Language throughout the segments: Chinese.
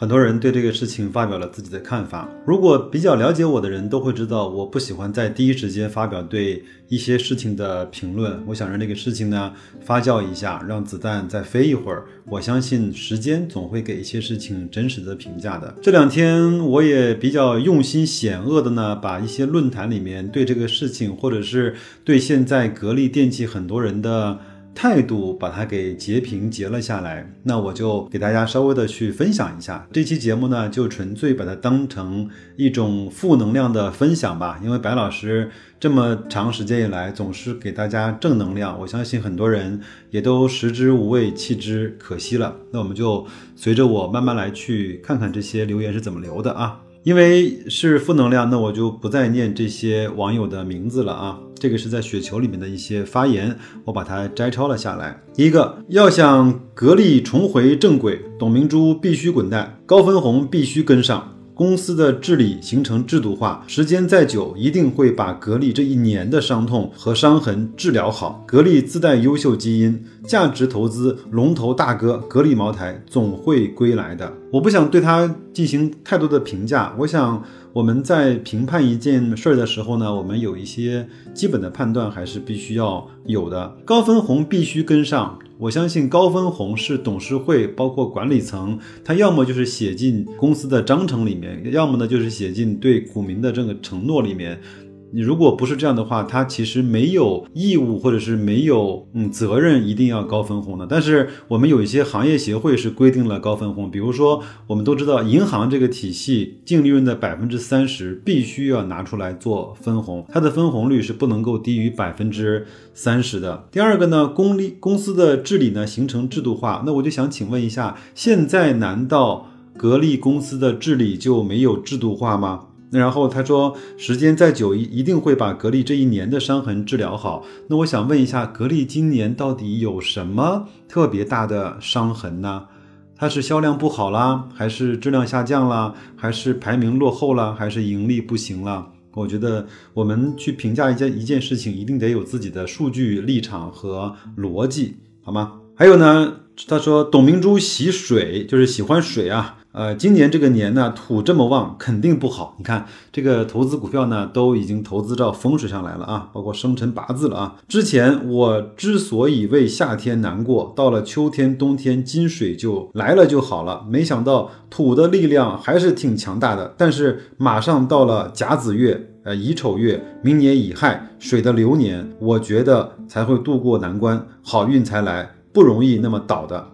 很多人对这个事情发表了自己的看法。如果比较了解我的人都会知道，我不喜欢在第一时间发表对一些事情的评论。我想让这个事情呢发酵一下，让子弹再飞一会儿。我相信时间总会给一些事情真实的评价的。这两天我也比较用心险恶的呢，把一些论坛里面对这个事情，或者是对现在格力电器很多人的。态度把它给截屏截了下来，那我就给大家稍微的去分享一下。这期节目呢，就纯粹把它当成一种负能量的分享吧。因为白老师这么长时间以来总是给大家正能量，我相信很多人也都食之无味，弃之可惜了。那我们就随着我慢慢来去看看这些留言是怎么留的啊。因为是负能量，那我就不再念这些网友的名字了啊。这个是在雪球里面的一些发言，我把它摘抄了下来。一个要想格力重回正轨，董明珠必须滚蛋，高分红必须跟上。公司的治理形成制度化，时间再久，一定会把格力这一年的伤痛和伤痕治疗好。格力自带优秀基因，价值投资龙头大哥格力茅台总会归来的。我不想对他进行太多的评价，我想。我们在评判一件事儿的时候呢，我们有一些基本的判断还是必须要有的。高分红必须跟上，我相信高分红是董事会包括管理层，他要么就是写进公司的章程里面，要么呢就是写进对股民的这个承诺里面。你如果不是这样的话，他其实没有义务或者是没有嗯责任一定要高分红的。但是我们有一些行业协会是规定了高分红，比如说我们都知道银行这个体系净利润的百分之三十必须要拿出来做分红，它的分红率是不能够低于百分之三十的。第二个呢，公立公司的治理呢形成制度化，那我就想请问一下，现在难道格力公司的治理就没有制度化吗？那然后他说，时间再久一一定会把格力这一年的伤痕治疗好。那我想问一下，格力今年到底有什么特别大的伤痕呢？它是销量不好啦，还是质量下降啦，还是排名落后了，还是盈利不行了？我觉得我们去评价一件一件事情，一定得有自己的数据立场和逻辑，好吗？还有呢，他说董明珠喜水，就是喜欢水啊。呃，今年这个年呢，土这么旺，肯定不好。你看这个投资股票呢，都已经投资到风水上来了啊，包括生辰八字了啊。之前我之所以为夏天难过，到了秋天、冬天金水就来了就好了。没想到土的力量还是挺强大的。但是马上到了甲子月、呃乙丑月，明年乙亥水的流年，我觉得才会渡过难关，好运才来，不容易那么倒的。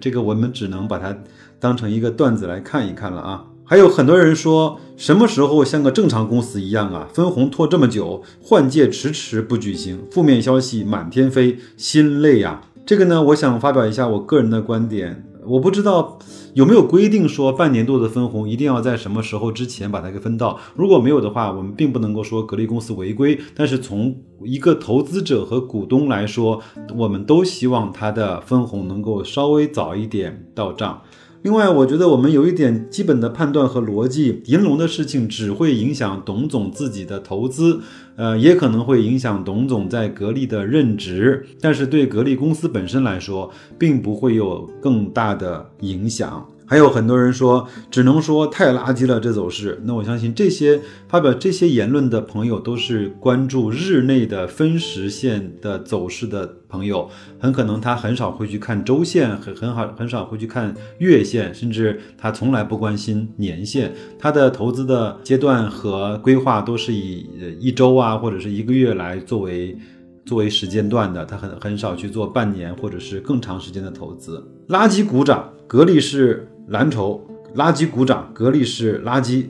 这个我们只能把它。当成一个段子来看一看了啊！还有很多人说，什么时候像个正常公司一样啊？分红拖这么久，换届迟迟不举行，负面消息满天飞，心累呀！这个呢，我想发表一下我个人的观点。我不知道有没有规定说半年度的分红一定要在什么时候之前把它给分到。如果没有的话，我们并不能够说格力公司违规。但是从一个投资者和股东来说，我们都希望它的分红能够稍微早一点到账。另外，我觉得我们有一点基本的判断和逻辑，银龙的事情只会影响董总自己的投资，呃，也可能会影响董总在格力的任职，但是对格力公司本身来说，并不会有更大的影响。还有很多人说，只能说太垃圾了这走势。那我相信这些发表这些言论的朋友，都是关注日内的分时线的走势的朋友，很可能他很少会去看周线，很很好很少会去看月线，甚至他从来不关心年线。他的投资的阶段和规划都是以一周啊或者是一个月来作为作为时间段的，他很很少去做半年或者是更长时间的投资。垃圾股涨，格力是。蓝筹垃圾股涨，格力是垃圾。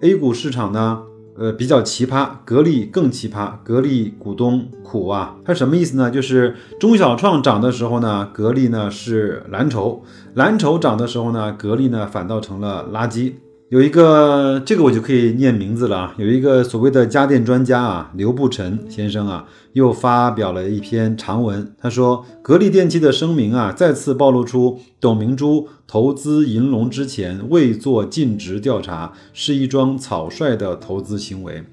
A 股市场呢，呃，比较奇葩，格力更奇葩，格力股东苦啊。它什么意思呢？就是中小创涨的时候呢，格力呢是蓝筹；蓝筹涨的时候呢，格力呢反倒成了垃圾。有一个这个我就可以念名字了啊，有一个所谓的家电专家啊，刘步尘先生啊，又发表了一篇长文。他说，格力电器的声明啊，再次暴露出董明珠投资银龙之前未做尽职调查，是一桩草率的投资行为。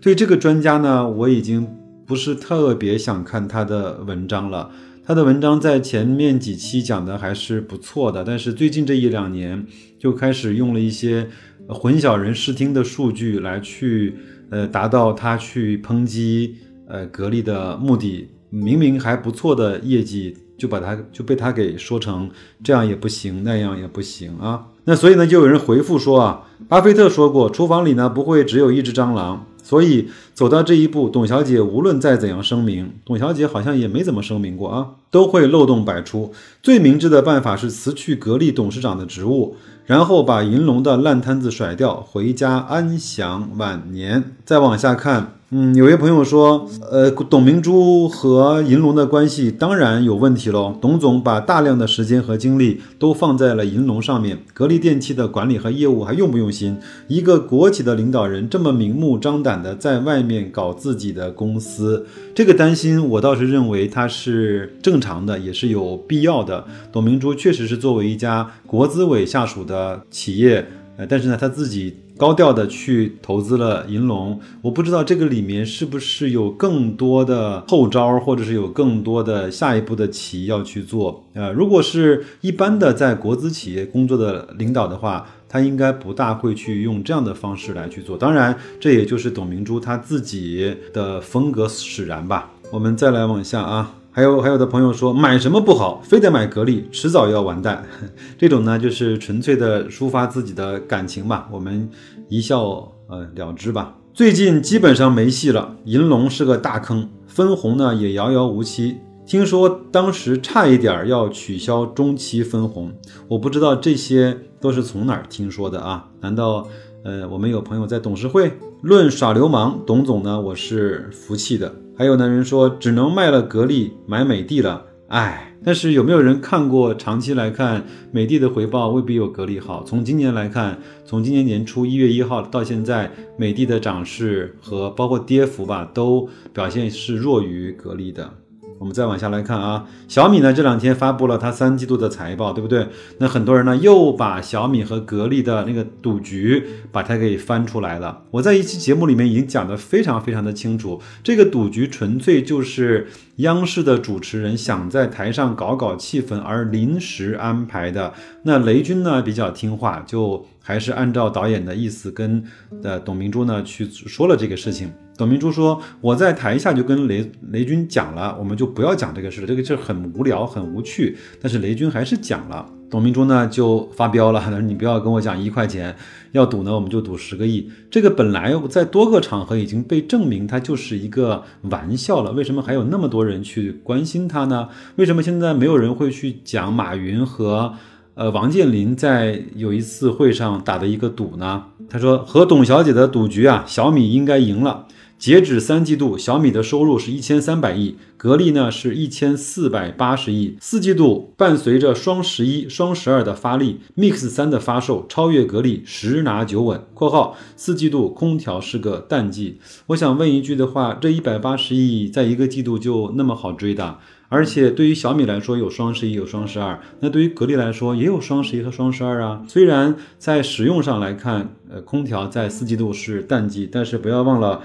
对这个专家呢，我已经不是特别想看他的文章了。他的文章在前面几期讲的还是不错的，但是最近这一两年就开始用了一些混淆人视听的数据来去呃达到他去抨击呃格力的目的。明明还不错的业绩，就把他就被他给说成这样也不行，那样也不行啊。那所以呢，就有人回复说啊，巴菲特说过，厨房里呢不会只有一只蟑螂。所以走到这一步，董小姐无论再怎样声明，董小姐好像也没怎么声明过啊，都会漏洞百出。最明智的办法是辞去格力董事长的职务，然后把银龙的烂摊子甩掉，回家安享晚年。再往下看。嗯，有位朋友说，呃，董明珠和银龙的关系当然有问题喽。董总把大量的时间和精力都放在了银龙上面，格力电器的管理和业务还用不用心？一个国企的领导人这么明目张胆的在外面搞自己的公司，这个担心我倒是认为他是正常的，也是有必要的。董明珠确实是作为一家国资委下属的企业，呃，但是呢，他自己。高调的去投资了银龙，我不知道这个里面是不是有更多的后招，或者是有更多的下一步的棋要去做。呃，如果是一般的在国资企业工作的领导的话，他应该不大会去用这样的方式来去做。当然，这也就是董明珠他自己的风格使然吧。我们再来往下啊。还有还有的朋友说买什么不好，非得买格力，迟早要完蛋。这种呢，就是纯粹的抒发自己的感情吧，我们一笑呃了之吧。最近基本上没戏了，银龙是个大坑，分红呢也遥遥无期。听说当时差一点要取消中期分红，我不知道这些都是从哪儿听说的啊？难道呃我们有朋友在董事会论耍流氓？董总呢，我是服气的。还有男人说只能卖了格力买美的了，哎，但是有没有人看过？长期来看，美的的回报未必有格力好。从今年来看，从今年年初一月一号到现在，美的的涨势和包括跌幅吧，都表现是弱于格力的。我们再往下来看啊，小米呢这两天发布了它三季度的财报，对不对？那很多人呢又把小米和格力的那个赌局把它给翻出来了。我在一期节目里面已经讲得非常非常的清楚，这个赌局纯粹就是央视的主持人想在台上搞搞气氛而临时安排的。那雷军呢比较听话，就还是按照导演的意思跟呃董明珠呢去说了这个事情。董明珠说：“我在台下就跟雷雷军讲了，我们就不要讲这个事了，这个事很无聊，很无趣。但是雷军还是讲了。董明珠呢就发飙了，他说：‘你不要跟我讲一块钱，要赌呢我们就赌十个亿。’这个本来在多个场合已经被证明它就是一个玩笑了，为什么还有那么多人去关心他呢？为什么现在没有人会去讲马云和呃王健林在有一次会上打的一个赌呢？他说和董小姐的赌局啊，小米应该赢了。”截止三季度，小米的收入是一千三百亿，格力呢是一千四百八十亿。四季度伴随着双十一、双十二的发力，Mix 三的发售超越格力，十拿九稳。（括号四季度空调是个淡季）。我想问一句的话，这一百八十亿在一个季度就那么好追的？而且对于小米来说有双十一有双十二，那对于格力来说也有双十一和双十二啊。虽然在使用上来看，呃，空调在四季度是淡季，但是不要忘了。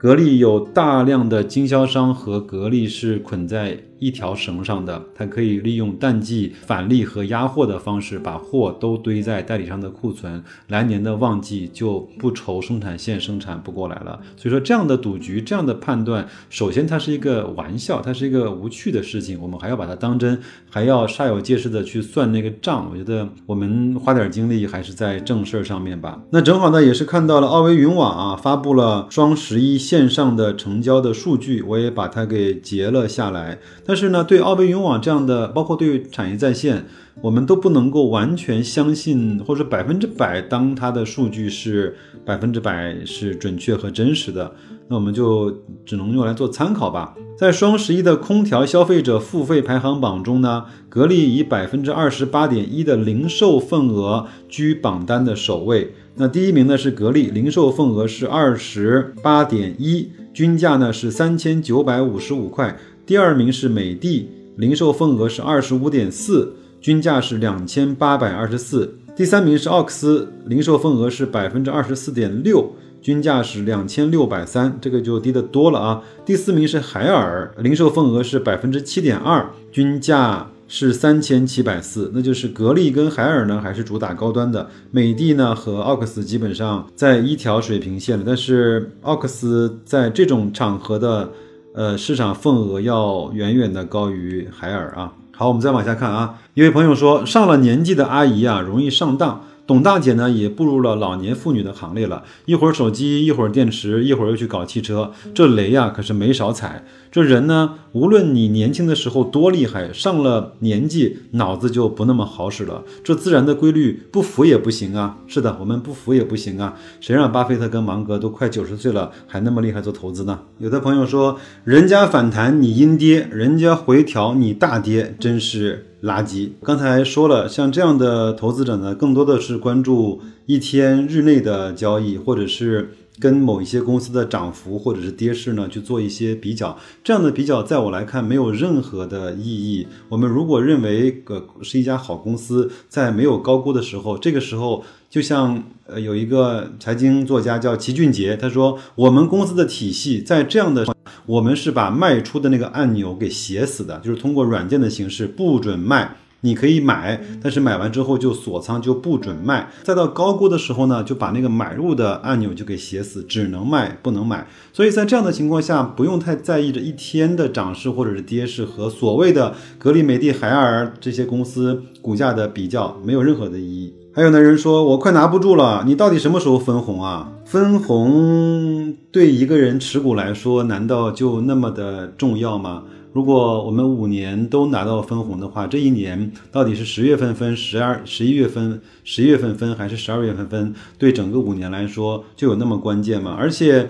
格力有大量的经销商和格力是捆在一条绳上的，它可以利用淡季返利和压货的方式，把货都堆在代理商的库存，来年的旺季就不愁生产线生产不过来了。所以说，这样的赌局，这样的判断，首先它是一个玩笑，它是一个无趣的事情，我们还要把它当真，还要煞有介事的去算那个账。我觉得我们花点精力还是在正事儿上面吧。那正好呢，也是看到了奥维云网啊发布了双十一。线上的成交的数据，我也把它给截了下来。但是呢，对奥贝云网这样的，包括对产业在线，我们都不能够完全相信，或者百分之百当它的数据是百分之百是准确和真实的。那我们就只能用来做参考吧。在双十一的空调消费者付费排行榜中呢，格力以百分之二十八点一的零售份额居榜单的首位。那第一名呢是格力，零售份额是二十八点一，均价呢是三千九百五十五块。第二名是美的，零售份额是二十五点四，均价是两千八百二十四。第三名是奥克斯，零售份额是百分之二十四点六。均价是两千六百三，这个就低得多了啊。第四名是海尔，零售份额是百分之七点二，均价是三千七百四。那就是格力跟海尔呢，还是主打高端的。美的呢和奥克斯基本上在一条水平线了，但是奥克斯在这种场合的呃市场份额要远远的高于海尔啊。好，我们再往下看啊。一位朋友说，上了年纪的阿姨啊，容易上当。董大姐呢，也步入了老年妇女的行列了。一会儿手机，一会儿电池，一会儿又去搞汽车，这雷呀，可是没少踩。这人呢，无论你年轻的时候多厉害，上了年纪，脑子就不那么好使了。这自然的规律，不服也不行啊。是的，我们不服也不行啊。谁让巴菲特跟芒格都快九十岁了，还那么厉害做投资呢？有的朋友说，人家反弹你阴跌，人家回调你大跌，真是。垃圾。刚才说了，像这样的投资者呢，更多的是关注一天日内的交易，或者是跟某一些公司的涨幅或者是跌势呢去做一些比较。这样的比较，在我来看没有任何的意义。我们如果认为个是一家好公司，在没有高估的时候，这个时候就像呃有一个财经作家叫齐俊杰，他说我们公司的体系在这样的。我们是把卖出的那个按钮给写死的，就是通过软件的形式不准卖，你可以买，但是买完之后就锁仓，就不准卖。再到高估的时候呢，就把那个买入的按钮就给写死，只能卖不能买。所以在这样的情况下，不用太在意这一天的涨势或者是跌势和所谓的格力、美的、海尔这些公司股价的比较，没有任何的意义。还有的人说，我快拿不住了，你到底什么时候分红啊？分红对一个人持股来说，难道就那么的重要吗？如果我们五年都拿到分红的话，这一年到底是十月份分、十二、十一月份、十一月份分还是十二月份分，对整个五年来说就有那么关键吗？而且。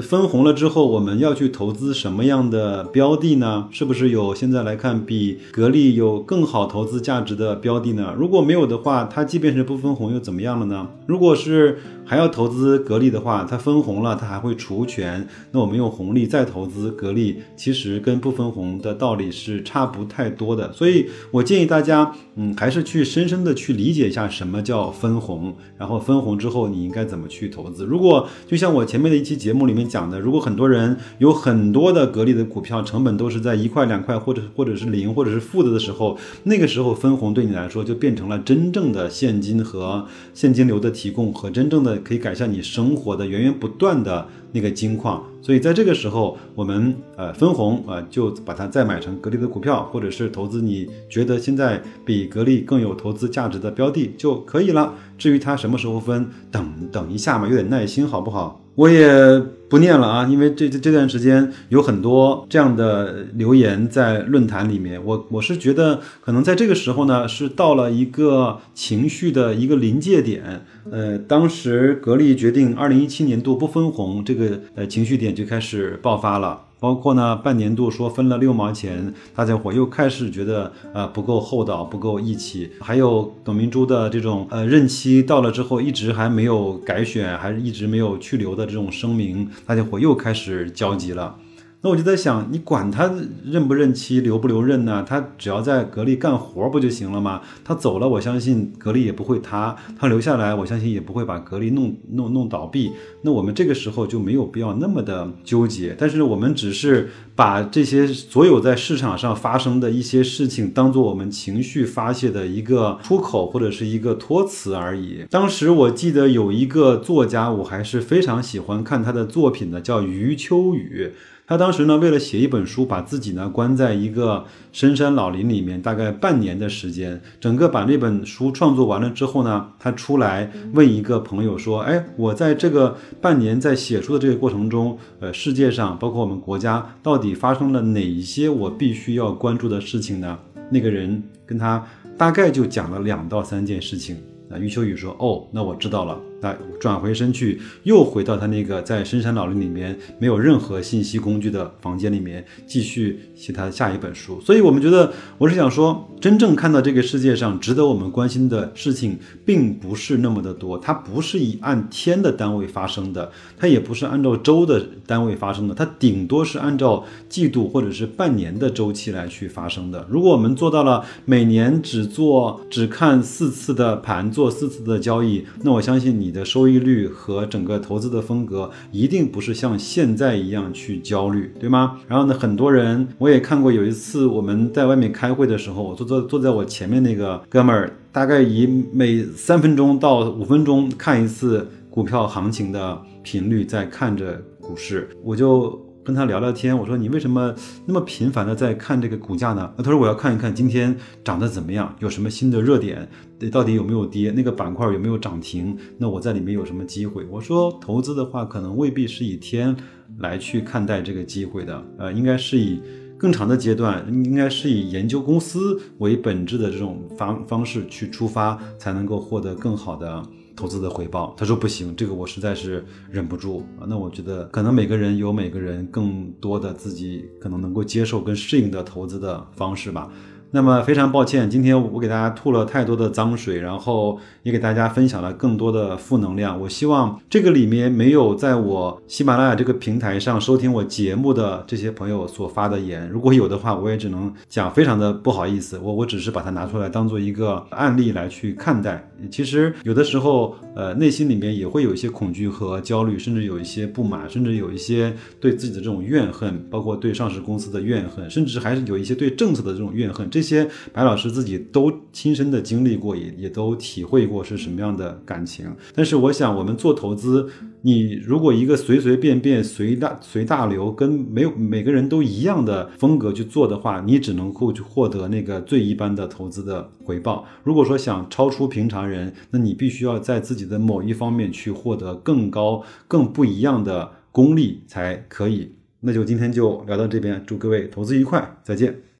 分红了之后，我们要去投资什么样的标的呢？是不是有现在来看比格力有更好投资价值的标的呢？如果没有的话，它即便是不分红又怎么样了呢？如果是还要投资格力的话，它分红了，它还会除权，那我们用红利再投资格力，其实跟不分红的道理是差不太多的。所以我建议大家，嗯，还是去深深的去理解一下什么叫分红，然后分红之后你应该怎么去投资。如果就像我前面的一期节目里。里面讲的，如果很多人有很多的格力的股票，成本都是在一块两块，或者或者是零，或者是负的的时候，那个时候分红对你来说就变成了真正的现金和现金流的提供，和真正的可以改善你生活的源源不断的那个金矿。所以在这个时候，我们呃分红啊，就把它再买成格力的股票，或者是投资你觉得现在比格力更有投资价值的标的就可以了。至于它什么时候分，等等一下嘛，有点耐心好不好？我也不念了啊，因为这这这段时间有很多这样的留言在论坛里面，我我是觉得可能在这个时候呢，是到了一个情绪的一个临界点。呃，当时格力决定二零一七年度不分红，这个呃情绪点就开始爆发了。包括呢，半年度说分了六毛钱，大家伙又开始觉得呃不够厚道，不够义气。还有董明珠的这种呃任期到了之后，一直还没有改选，还是一直没有去留的这种声明，大家伙又开始焦急了。那我就在想，你管他任不任期、留不留任呢？他只要在格力干活不就行了吗？他走了，我相信格力也不会塌；他留下来，我相信也不会把格力弄弄弄倒闭。那我们这个时候就没有必要那么的纠结。但是我们只是把这些所有在市场上发生的一些事情，当做我们情绪发泄的一个出口或者是一个托词而已。当时我记得有一个作家，我还是非常喜欢看他的作品的，叫余秋雨。他当时呢，为了写一本书，把自己呢关在一个深山老林里面，大概半年的时间。整个把这本书创作完了之后呢，他出来问一个朋友说：“哎，我在这个半年在写书的这个过程中，呃，世界上包括我们国家到底发生了哪一些我必须要关注的事情呢？”那个人跟他大概就讲了两到三件事情。那余秋雨说：“哦，那我知道了。”那转回身去，又回到他那个在深山老林里面没有任何信息工具的房间里面，继续写他下一本书。所以，我们觉得，我是想说，真正看到这个世界上值得我们关心的事情，并不是那么的多。它不是以按天的单位发生的，它也不是按照周的单位发生的，它顶多是按照季度或者是半年的周期来去发生的。如果我们做到了每年只做只看四次的盘，做四次的交易，那我相信你。你的收益率和整个投资的风格一定不是像现在一样去焦虑，对吗？然后呢，很多人我也看过，有一次我们在外面开会的时候，我坐坐坐在我前面那个哥们儿，大概以每三分钟到五分钟看一次股票行情的频率在看着股市，我就。跟他聊聊天，我说你为什么那么频繁的在看这个股价呢？他说我要看一看今天涨得怎么样，有什么新的热点，到底有没有跌，那个板块有没有涨停，那我在里面有什么机会？我说投资的话，可能未必是以天来去看待这个机会的，呃，应该是以更长的阶段，应该是以研究公司为本质的这种方方式去出发，才能够获得更好的。投资的回报，他说不行，这个我实在是忍不住啊。那我觉得可能每个人有每个人更多的自己可能能够接受跟适应的投资的方式吧。那么非常抱歉，今天我给大家吐了太多的脏水，然后也给大家分享了更多的负能量。我希望这个里面没有在我喜马拉雅这个平台上收听我节目的这些朋友所发的言，如果有的话，我也只能讲非常的不好意思。我我只是把它拿出来当做一个案例来去看待。其实有的时候，呃，内心里面也会有一些恐惧和焦虑，甚至有一些不满，甚至有一些对自己的这种怨恨，包括对上市公司的怨恨，甚至还是有一些对政策的这种怨恨。这些白老师自己都亲身的经历过，也也都体会过是什么样的感情。但是我想，我们做投资，你如果一个随随便便、随大随大流，跟没有每个人都一样的风格去做的话，你只能够去获得那个最一般的投资的回报。如果说想超出平常人，那你必须要在自己的某一方面去获得更高、更不一样的功力才可以。那就今天就聊到这边，祝各位投资愉快，再见。